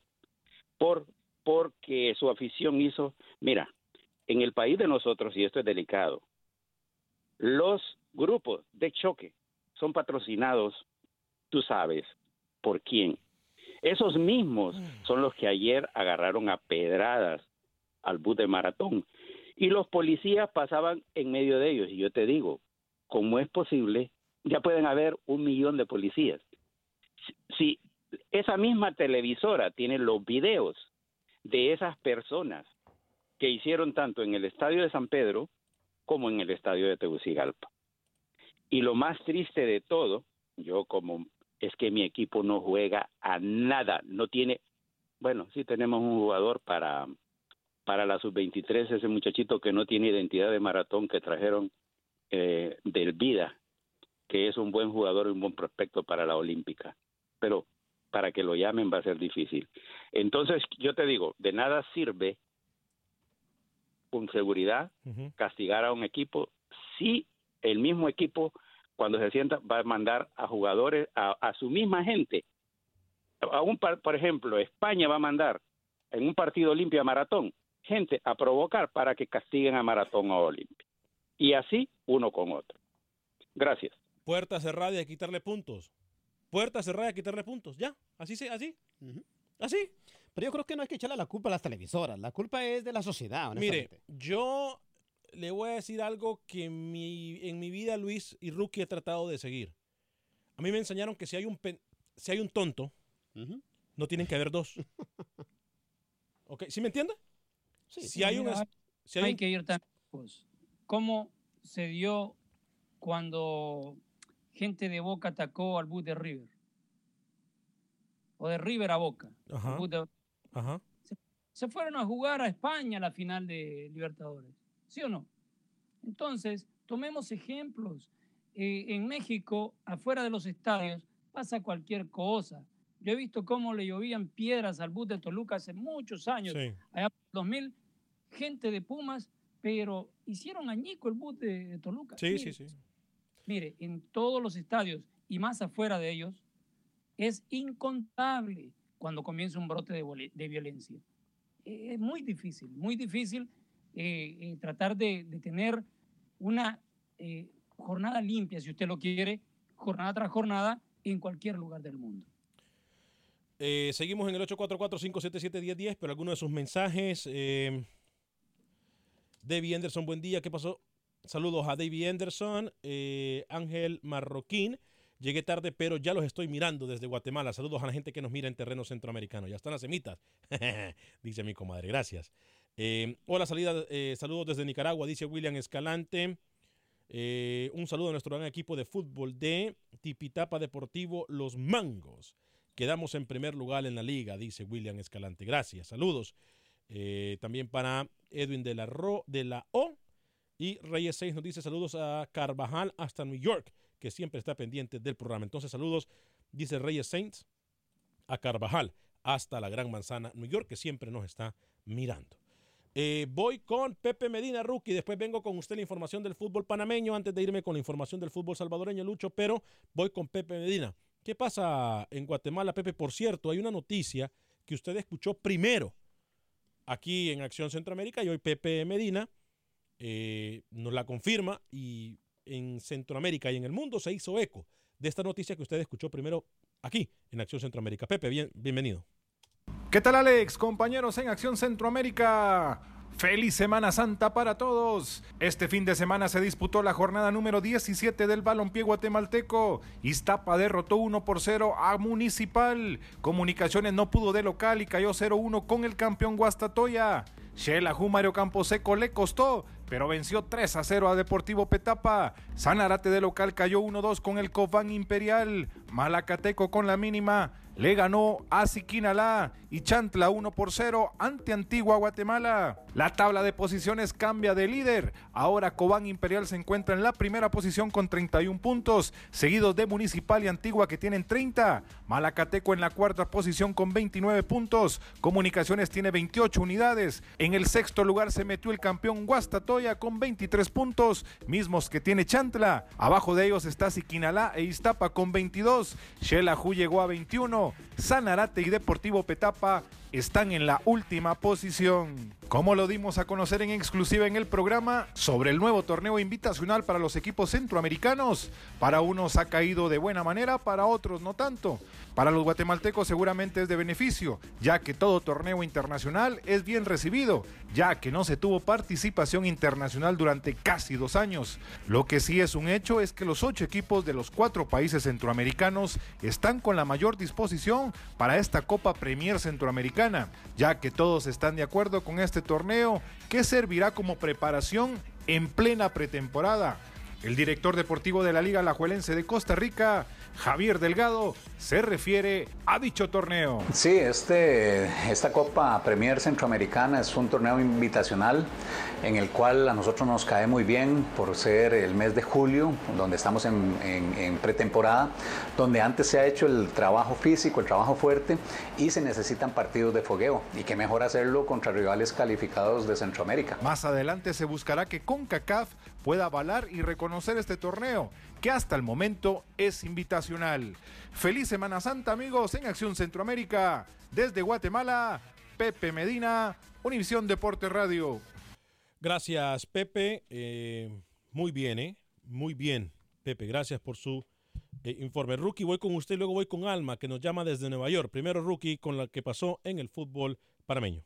Speaker 10: por porque su afición hizo, mira, en el país de nosotros, y esto es delicado, los grupos de choque son patrocinados, tú sabes, por quién. Esos mismos son los que ayer agarraron a pedradas al bus de maratón. Y los policías pasaban en medio de ellos. Y yo te digo, ¿cómo es posible? Ya pueden haber un millón de policías. Si, si esa misma televisora tiene los videos de esas personas que hicieron tanto en el estadio de San Pedro como en el estadio de Tegucigalpa. Y lo más triste de todo, yo como es que mi equipo no juega a nada, no tiene, bueno, sí tenemos un jugador para para la sub-23, ese muchachito que no tiene identidad de maratón que trajeron eh, del Vida, que es un buen jugador y un buen prospecto para la Olímpica. Pero para que lo llamen va a ser difícil. Entonces, yo te digo, de nada sirve con seguridad castigar a un equipo si el mismo equipo cuando se sienta va a mandar a jugadores a, a su misma gente. A un par- por ejemplo España va a mandar en un partido Olimpia maratón gente a provocar para que castiguen a maratón o Olimpia. Y así uno con otro. Gracias.
Speaker 1: Puerta cerrada y a quitarle puntos. Puerta cerrada quitarle puntos. Ya, así, se- así. Así.
Speaker 4: Pero yo creo que no hay que echarle la culpa a las televisoras. La culpa es de la sociedad,
Speaker 1: Mire, yo le voy a decir algo que en mi, en mi vida, Luis y Rookie, he tratado de seguir. A mí me enseñaron que si hay un, pen- si hay un tonto, no tienen que haber dos. ¿Ok? ¿Sí me entiende? si hay un...
Speaker 2: Mira,
Speaker 1: es- si hay
Speaker 2: hay
Speaker 1: un-
Speaker 2: que ir tan lejos. ¿Cómo se dio cuando gente de Boca atacó al bus de River? O de River a Boca.
Speaker 1: Ajá.
Speaker 2: de-
Speaker 1: Ajá.
Speaker 2: se fueron a jugar a España la final de Libertadores. ¿Sí o no? Entonces, tomemos ejemplos. Eh, en México, afuera de los estadios, pasa cualquier cosa. Yo he visto cómo le llovían piedras al bus de Toluca hace muchos años.
Speaker 1: Sí.
Speaker 2: Allá por 2000, gente de Pumas, pero hicieron añico el bus de, de Toluca.
Speaker 1: Sí, sí, sí.
Speaker 2: Mire, en todos los estadios y más afuera de ellos, es incontable cuando comienza un brote de, de violencia. Eh, Es muy difícil, muy difícil eh, eh, tratar de, de tener una jornada limpia, si usted lo quiere, jornada tras jornada, en cualquier lugar del mundo.
Speaker 1: Seguimos en el 844-577-1010, pero algunos de sus mensajes. David Anderson, buen día. ¿Qué pasó? Saludos a David Anderson, eh, Ángel Marroquín. Llegué tarde, pero ya los estoy mirando desde Guatemala. Saludos a la gente que nos mira en terreno centroamericano. Ya están las semitas, dice mi comadre. Gracias. Eh, hola, salida, eh, saludos desde Nicaragua, dice William Escalante. Un saludo a nuestro gran equipo de fútbol de Tipitapa Deportivo Los Mangos. Quedamos en primer lugar en la liga, dice William Escalante. Gracias, saludos. También para Edwin de la, Ro, de la O. Y Reyes 6 nos dice saludos a Carvajal hasta New York, que siempre está pendiente del programa. Entonces, saludos, dice Reyes Saints, a Carvajal hasta la Gran Manzana, New York, que siempre nos está mirando. Eh, voy con Pepe Medina, rookie. Después vengo con usted la información del fútbol panameño antes de irme con la información del fútbol salvadoreño, Lucho. Pero voy con Pepe Medina. ¿Qué pasa en Guatemala, Pepe? Por cierto, hay una noticia que usted escuchó primero aquí en Acción Centroamérica y hoy Pepe Medina eh, nos la confirma y en Centroamérica y en el mundo se hizo eco de esta noticia que usted escuchó primero aquí en Acción Centroamérica. Pepe, bien, bienvenido.
Speaker 11: ¿Qué tal Alex? Compañeros en Acción Centroamérica. Feliz Semana Santa para todos. Este fin de semana se disputó la jornada número 17 del balompié guatemalteco. Iztapa derrotó 1 por 0 a Municipal. Comunicaciones no pudo de local y cayó 0-1 con el campeón Guastatoya. Shela Mario Camposeco le costó, pero venció 3 a 0 a Deportivo Petapa. Sanarate de local cayó 1-2 con el Cofán Imperial. Malacateco con la mínima le ganó a Siquinalá y Chantla 1 por 0 ante Antigua Guatemala. La tabla de posiciones cambia de líder. Ahora Cobán Imperial se encuentra en la primera posición con 31 puntos, seguidos de Municipal y Antigua que tienen 30. Malacateco en la cuarta posición con 29 puntos. Comunicaciones tiene 28 unidades. En el sexto lugar se metió el campeón Guastatoya con 23 puntos, mismos que tiene Chantla. Abajo de ellos está Siquinalá e Iztapa con 22. Xelajú llegó a 21. no Sanarate y Deportivo Petapa están en la última posición. Como lo dimos a conocer en exclusiva en el programa sobre el nuevo torneo invitacional para los equipos centroamericanos, para unos ha caído de buena manera, para otros no tanto. Para los guatemaltecos seguramente es de beneficio, ya que todo torneo internacional es bien recibido, ya que no se tuvo participación internacional durante casi dos años. Lo que sí es un hecho es que los ocho equipos de los cuatro países centroamericanos están con la mayor disposición para esta Copa Premier Centroamericana, ya que todos están de acuerdo con este torneo que servirá como preparación en plena pretemporada. El director deportivo de la Liga Alajuelense de Costa Rica, Javier Delgado, se refiere a dicho torneo.
Speaker 12: Sí, este, esta Copa Premier Centroamericana es un torneo invitacional en el cual a nosotros nos cae muy bien por ser el mes de julio, donde estamos en, en- en pretemporada, donde antes se ha hecho el trabajo físico, el trabajo fuerte y se necesitan partidos de fogueo. Y qué mejor hacerlo contra rivales calificados de Centroamérica.
Speaker 11: Más adelante se buscará que CONCACAF pueda avalar y reconocer este torneo, que hasta el momento es invitacional. Feliz Semana Santa, amigos, en Acción Centroamérica. Desde Guatemala, Pepe Medina, Univisión Deporte Radio.
Speaker 1: Gracias, Pepe. Eh, muy bien, ¿eh? Muy bien, Pepe. Gracias por su eh, informe. Rookie, voy con usted luego voy con Alma, que nos llama desde Nueva York. Primero, Rookie, con lo que pasó en el fútbol panameño.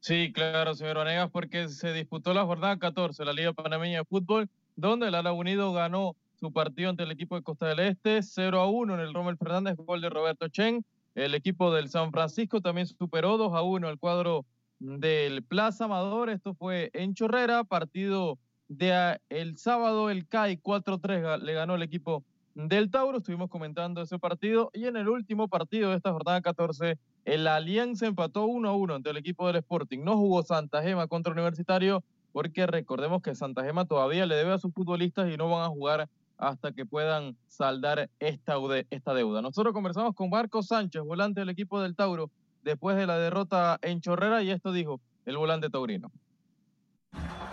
Speaker 3: Sí, claro, señor Vanegas, porque se disputó la jornada 14 de la Liga Panameña de Fútbol, donde el Ala Unido ganó su partido ante el equipo de Costa del Este, 0 a 1 en el Rommel Fernández, gol de Roberto Chen. El equipo del San Francisco también superó 2 a 1 el cuadro del Plaza Amador. Esto fue en Chorrera, partido de el sábado, el CAI 4-3 ga- le ganó el equipo del Tauro. Estuvimos comentando ese partido. Y en el último partido de esta jornada 14, el Alianza empató 1 a 1 ante el equipo del Sporting. No jugó Santa Gema contra Universitario porque recordemos que Santa Gema todavía le debe a sus futbolistas y no van a jugar hasta que puedan saldar esta, esta deuda. Nosotros conversamos con Marco Sánchez, volante del equipo del Tauro, después de la derrota en Chorrera y esto dijo el volante taurino.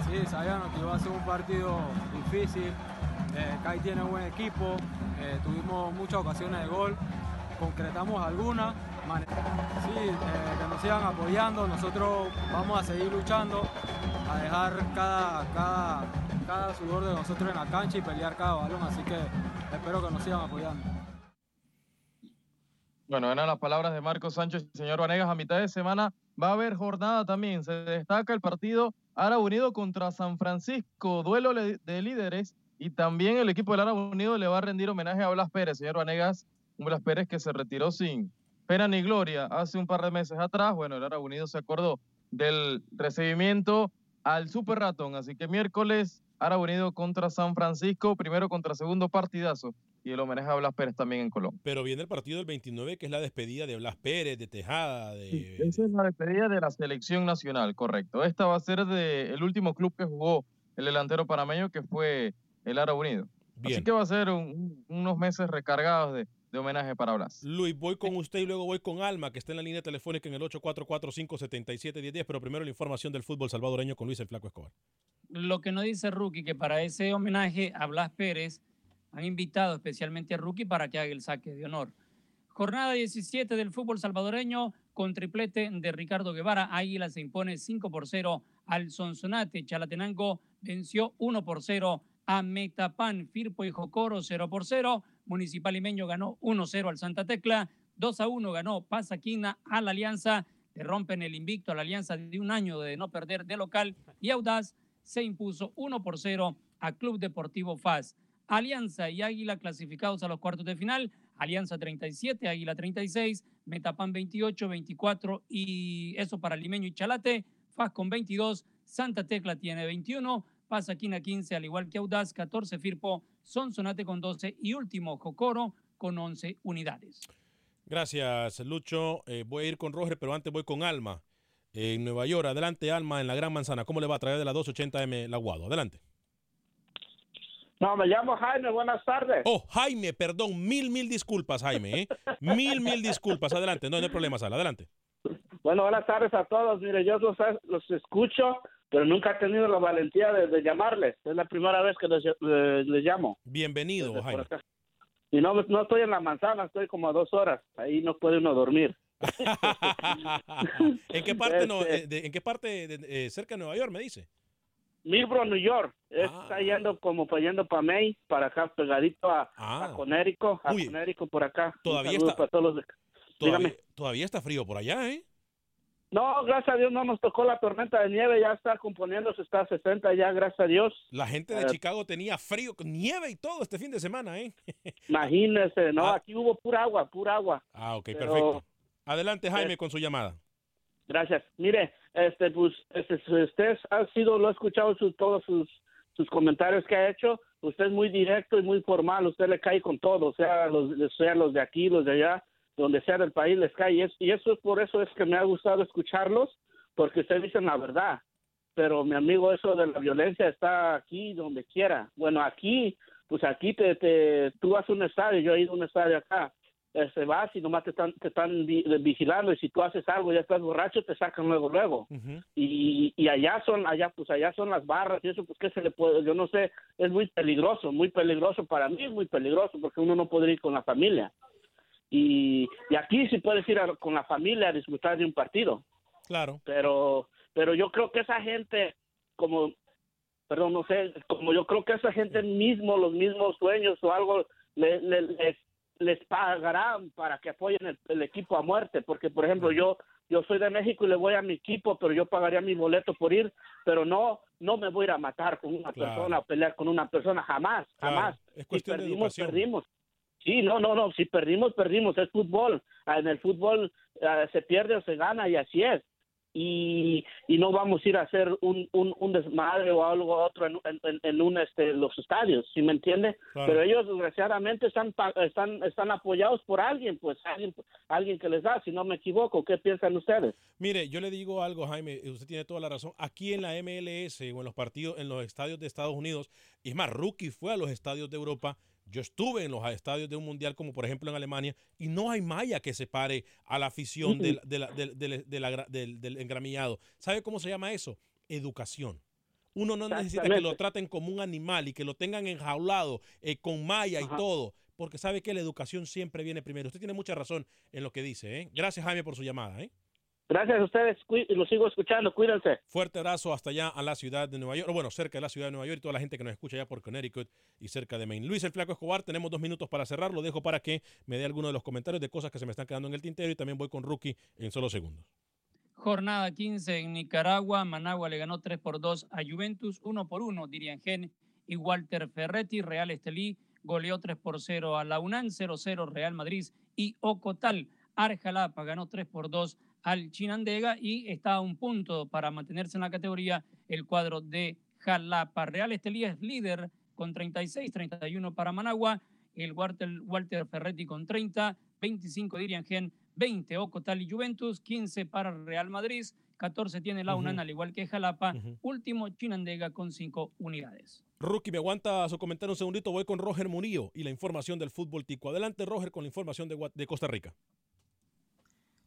Speaker 13: Sí, sabíamos que iba a ser un partido difícil. Eh, tiene un buen equipo, eh, tuvimos muchas ocasiones de gol, concretamos algunas. Sí, eh, que nos sigan apoyando, nosotros vamos a seguir luchando, a dejar cada, cada, cada sudor de nosotros en la cancha y pelear cada balón, así que espero que nos sigan apoyando.
Speaker 3: Bueno, eran las palabras de Marco Sánchez y señor Vanegas. A mitad de semana va a haber jornada también. Se destaca el partido Ara Unido contra San Francisco, duelo de líderes. Y también el equipo del Ara Unido le va a rendir homenaje a Blas Pérez, señor Vanegas. Blas Pérez que se retiró sin pena ni gloria hace un par de meses atrás. Bueno, el Ara Unido se acordó del recibimiento al Super Ratón. Así que miércoles, Ara Unido contra San Francisco, primero contra segundo partidazo. Y el homenaje a Blas Pérez también en Colombia.
Speaker 1: Pero viene el partido del 29, que es la despedida de Blas Pérez, de Tejada, de...
Speaker 3: Esa es la despedida de la selección nacional, correcto. Esta va a ser de el último club que jugó el delantero panameño, que fue el Ara Unido. Así que va a ser un- unos meses recargados de, de homenaje para Blas.
Speaker 1: Luis, voy con usted y luego voy con Alma, que está en la línea telefónica en el 844-577-1010, pero primero la información del fútbol salvadoreño con Luis el Flaco Escobar.
Speaker 2: Lo que no dice Rookie, que para ese homenaje a Blas Pérez han invitado especialmente a Rookie para que haga el saque de honor. Jornada 17 del fútbol salvadoreño con triplete de Ricardo Guevara. Águila se impone 5 por 0 al Sonsonate. Chalatenango venció 1 por 0 a Metapan. Firpo y Jocoro 0 por 0. Municipal Limeño ganó 1-0 al Santa Tecla. 2 a 1 ganó Pasaquina a la Alianza. Le rompen el invicto a la Alianza de un año de no perder de local. Y Audaz se impuso 1 por 0 a Club Deportivo FAS. Alianza y Águila clasificados a los cuartos de final. Alianza 37, Águila 36, Metapan 28, 24 y eso para Limeño y Chalate. FAS con 22, Santa Tecla tiene 21, Pasaquina 15, al igual que Audaz, 14 Firpo, Sonsonate con 12 y último Jocoro con 11 unidades.
Speaker 1: Gracias, Lucho. Eh, voy a ir con Roger, pero antes voy con Alma. eh, en Nueva York, adelante Alma, en la Gran Manzana. ¿Cómo le va a traer de la 280M la Guado? Adelante.
Speaker 14: No, me llamo Jaime, buenas tardes.
Speaker 1: Oh, Jaime, perdón, mil, mil disculpas, Jaime. ¿eh? Mil, mil disculpas. Adelante, no, no hay problema, Sala. Adelante.
Speaker 14: Bueno, buenas tardes a todos. Mire, yo los, los escucho, pero nunca he tenido la valentía de, de llamarles. Es la primera vez que les, eh, les llamo.
Speaker 1: Bienvenido,
Speaker 14: Desde
Speaker 1: Jaime.
Speaker 14: Y no, no estoy en la manzana, estoy como a dos horas. Ahí no puede uno dormir.
Speaker 1: ¿En qué parte, no,
Speaker 14: Este-
Speaker 1: de- ¿en qué parte de- eh, cerca de Nueva York me dice?
Speaker 14: Milbro, New York.
Speaker 1: Ah.
Speaker 14: Está yendo como para yendo para May, para acá pegadito a, a Conérico, a. Conérico por acá.
Speaker 1: Todavía está-
Speaker 14: para todos los de-
Speaker 1: Todavía,
Speaker 14: Dígame.
Speaker 1: todavía está frío por allá, ¿eh?
Speaker 14: No, gracias a Dios no nos tocó la tormenta de nieve, ya está componiéndose, está a 60 ya, gracias a Dios.
Speaker 1: La gente de
Speaker 14: Eh,
Speaker 1: Chicago tenía frío, con nieve y todo este fin de semana, ¿eh?
Speaker 14: Imagínese, no, aquí hubo pura agua, pura agua.
Speaker 1: Ah, ok,
Speaker 14: Pero-
Speaker 1: perfecto. Adelante, Jaime, con su llamada.
Speaker 14: Gracias. Mire, este, pues, este, usted ha sido, lo ha escuchado sus, todos sus, sus comentarios que ha hecho. Usted es muy directo y muy formal. Usted le cae con todo, sea los, sea los de aquí, los de allá, donde sea del país les cae. Y, es- y eso es por eso es que me ha gustado escucharlos, porque ustedes dicen la verdad. Pero mi amigo, eso de la violencia está aquí donde quiera. Bueno, aquí, pues aquí te, te, tú vas a un estadio, yo he ido a un estadio acá este, vas y nomás te están, te están vi- vigilando y si tú haces algo y ya estás borracho te sacan luego luego y, y allá son allá pues allá son las barras y eso pues qué se le puede yo no sé es muy peligroso muy peligroso para mí es muy peligroso porque uno no puede ir con la familia y, y aquí sí puedes ir a- con la familia a disfrutar de un partido
Speaker 1: Claro.
Speaker 14: pero pero yo creo que esa gente como perdón no sé como yo creo que esa gente mismo los mismos sueños o algo le- le- les les pagarán para que apoyen el, el equipo a muerte porque por ejemplo yo yo soy de México y le voy a mi equipo pero yo pagaría mi boleto por ir pero no no me voy a ir a matar con una
Speaker 1: Claro.
Speaker 14: persona a pelear con una persona jamás
Speaker 1: Claro,
Speaker 14: jamás
Speaker 1: es cuestión de
Speaker 14: perdimos
Speaker 1: educación.
Speaker 14: perdimos Sí, no, no, no, si perdimos, perdimos, es fútbol. Ah, En el fútbol ah, se pierde o se gana y así es. Y, y no vamos a ir a hacer un, un, un desmadre o algo otro en, en, en un, este, los estadios, ¿sí me entiende?
Speaker 1: Claro.
Speaker 14: Pero ellos desgraciadamente están, están, están apoyados por alguien, pues alguien, alguien que les da, si no me equivoco, ¿qué piensan ustedes?
Speaker 1: Mire, yo le digo algo, Jaime, usted tiene toda la razón. Aquí en la MLS o en los partidos, en los estadios de Estados Unidos, y es más, Rookie fue a los estadios de Europa. Yo estuve en los estadios de un mundial, como por ejemplo en Alemania, y no hay malla que separe a la afición del, del- del- del- engramillado. ¿Sabe cómo se llama eso? Educación. Uno no necesita que lo traten como un animal y que lo tengan enjaulado eh, con malla y todo, porque sabe que la educación siempre viene primero. Usted tiene mucha razón en lo que dice. ¿eh? Gracias, Jaime, por su llamada. ¿eh?
Speaker 14: Gracias a ustedes, los sigo escuchando, cuídense.
Speaker 1: Fuerte abrazo hasta allá a la ciudad de Nueva York, o bueno, cerca de la ciudad de Nueva York y toda la gente que nos escucha allá por Connecticut y cerca de Maine. Luis el Flaco Escobar, tenemos dos minutos para cerrar, lo dejo para que me dé alguno de los comentarios de cosas que se me están quedando en el tintero y también voy con Rookie en solo segundos.
Speaker 2: Jornada 15 en Nicaragua. Managua le ganó 3 por 2 a Juventus, 1 por 1 Diriangén y Walter Ferretti. Real Estelí goleó 3 por 0 a la UNAM, 0-0 Real Madrid y Ocotal. Arjalapa ganó 3 por 2 al Chinandega y está a un punto para mantenerse en la categoría el cuadro de Jalapa. Real Estelí es líder con 36, 31 para Managua. El Walter, Walter Ferretti con 30, 25 Diriangén, 20 Ocotal y Juventus, 15 para Real Madrid, 14 tiene la
Speaker 1: Ujú.
Speaker 2: al igual que Jalapa, último Chinandega con 5 unidades.
Speaker 1: Rookie, me aguanta su comentario un segundito, voy con Roger Murillo y la información del fútbol tico. Adelante, Roger, con la información de Costa Rica.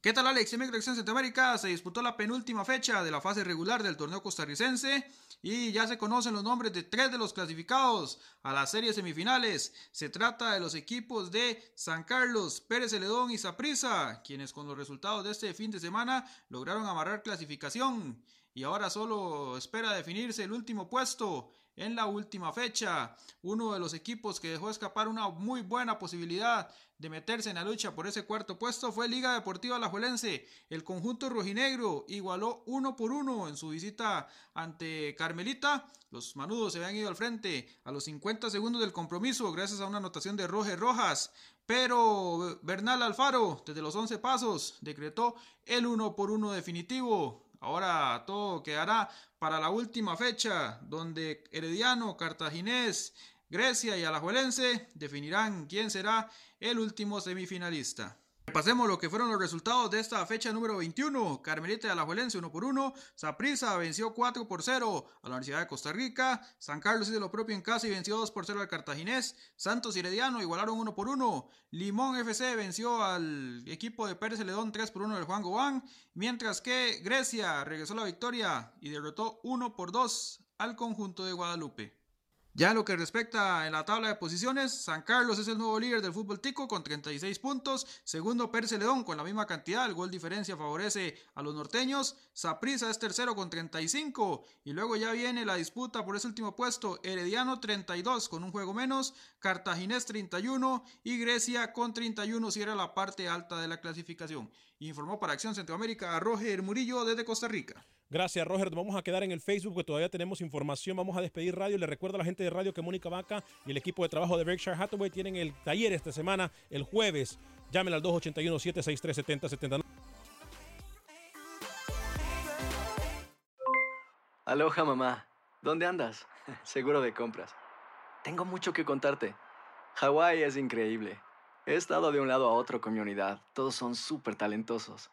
Speaker 15: ¿Qué tal Alex? En Microacción Centroamérica se disputó la penúltima fecha de la fase regular del torneo costarricense y ya se conocen los nombres de tres de los clasificados a las series semifinales. Se trata de los equipos de San Carlos, Pérez Celedón y Saprissa, quienes con los resultados de este fin de semana lograron amarrar clasificación y ahora solo espera definirse el último puesto en la última fecha. Uno de los equipos que dejó escapar una muy buena posibilidad de meterse en la lucha por ese cuarto puesto fue Liga Deportiva Alajuelense. El conjunto rojinegro igualó uno por uno en su visita ante Carmelita. Los manudos se habían ido al frente a los 50 segundos del compromiso gracias a una anotación de Roger Rojas. Pero Bernal Alfaro, desde los 11 pasos, decretó el uno por uno definitivo. Ahora todo quedará para la última fecha, donde Herediano, Cartaginés, Grecia y Alajuelense definirán quién será el último semifinalista. Pasemos lo que fueron los resultados de esta fecha número 21. Carmelita de Alajuelense 1 por 1. Saprissa venció 4 por 0 a la Universidad de Costa Rica. San Carlos hizo lo propio en casa y venció 2 por 0 al Cartaginés. Santos y Herediano igualaron 1 por 1. Limón FC venció al equipo de Pérez Celedón 3 por 1 del Juan Gobán. Mientras que Grecia regresó la victoria y derrotó 1 por 2 al conjunto de Guadalupe. Ya lo que respecta en la tabla de posiciones, San Carlos es el nuevo líder del fútbol tico con 36 puntos, segundo Perce León con la misma cantidad, el gol diferencia favorece a los norteños, Saprissa es tercero con 35 y luego ya viene la disputa por ese último puesto, Herediano 32 con un juego menos, Cartaginés 31 y Grecia con 31 cierra la parte alta de la clasificación. Informó para Acción Centroamérica a Roger Murillo desde Costa Rica.
Speaker 1: Gracias, Roger. Vamos a quedar en el Facebook porque todavía tenemos información. Vamos a despedir radio. Le recuerdo a la gente de radio que Mónica Vaca y el equipo de trabajo de Berkshire Hathaway tienen el taller esta semana, el jueves. Llámenla al 281-763-7070.
Speaker 16: Aloha, mamá. ¿Dónde andas? Seguro de compras. Tengo mucho que contarte. Hawái es increíble. He estado de un lado a otro con mi unidad. Todos son súper talentosos.